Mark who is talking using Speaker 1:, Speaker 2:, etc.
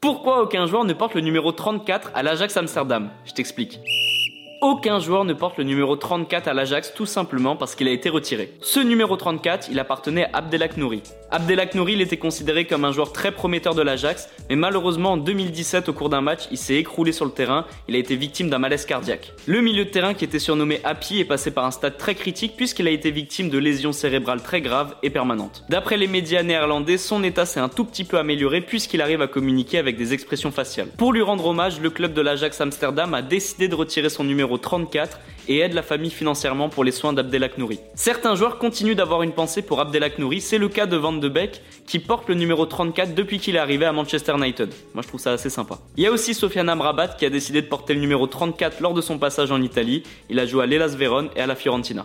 Speaker 1: Pourquoi aucun joueur ne porte le numéro 34 à l'Ajax Amsterdam? Je t'explique. Aucun joueur ne porte le numéro 34 à l'Ajax tout simplement parce qu'il a été retiré. Ce numéro 34, il appartenait à Abdelak Nouri. Abdelak Nouri, il était considéré comme un joueur très prometteur de l'Ajax, mais malheureusement en 2017 au cours d'un match, il s'est écroulé sur le terrain, il a été victime d'un malaise cardiaque. Le milieu de terrain qui était surnommé Happy est passé par un stade très critique puisqu'il a été victime de lésions cérébrales très graves et permanentes. D'après les médias néerlandais, son état s'est un tout petit peu amélioré puisqu'il arrive à communiquer avec des expressions faciales. Pour lui rendre hommage, le club de l'Ajax Amsterdam a décidé de retirer son numéro 34 et aide la famille financièrement pour les soins d'Abdelak Nouri. Certains joueurs continuent d'avoir une pensée pour Abdelak Nouri, c'est le cas de Van de Beek qui porte le numéro 34 depuis qu'il est arrivé à Manchester United. Moi je trouve ça assez sympa. Il y a aussi Sofiane Amrabat qui a décidé de porter le numéro 34 lors de son passage en Italie. Il a joué à l'Elas Vérone et à la Fiorentina.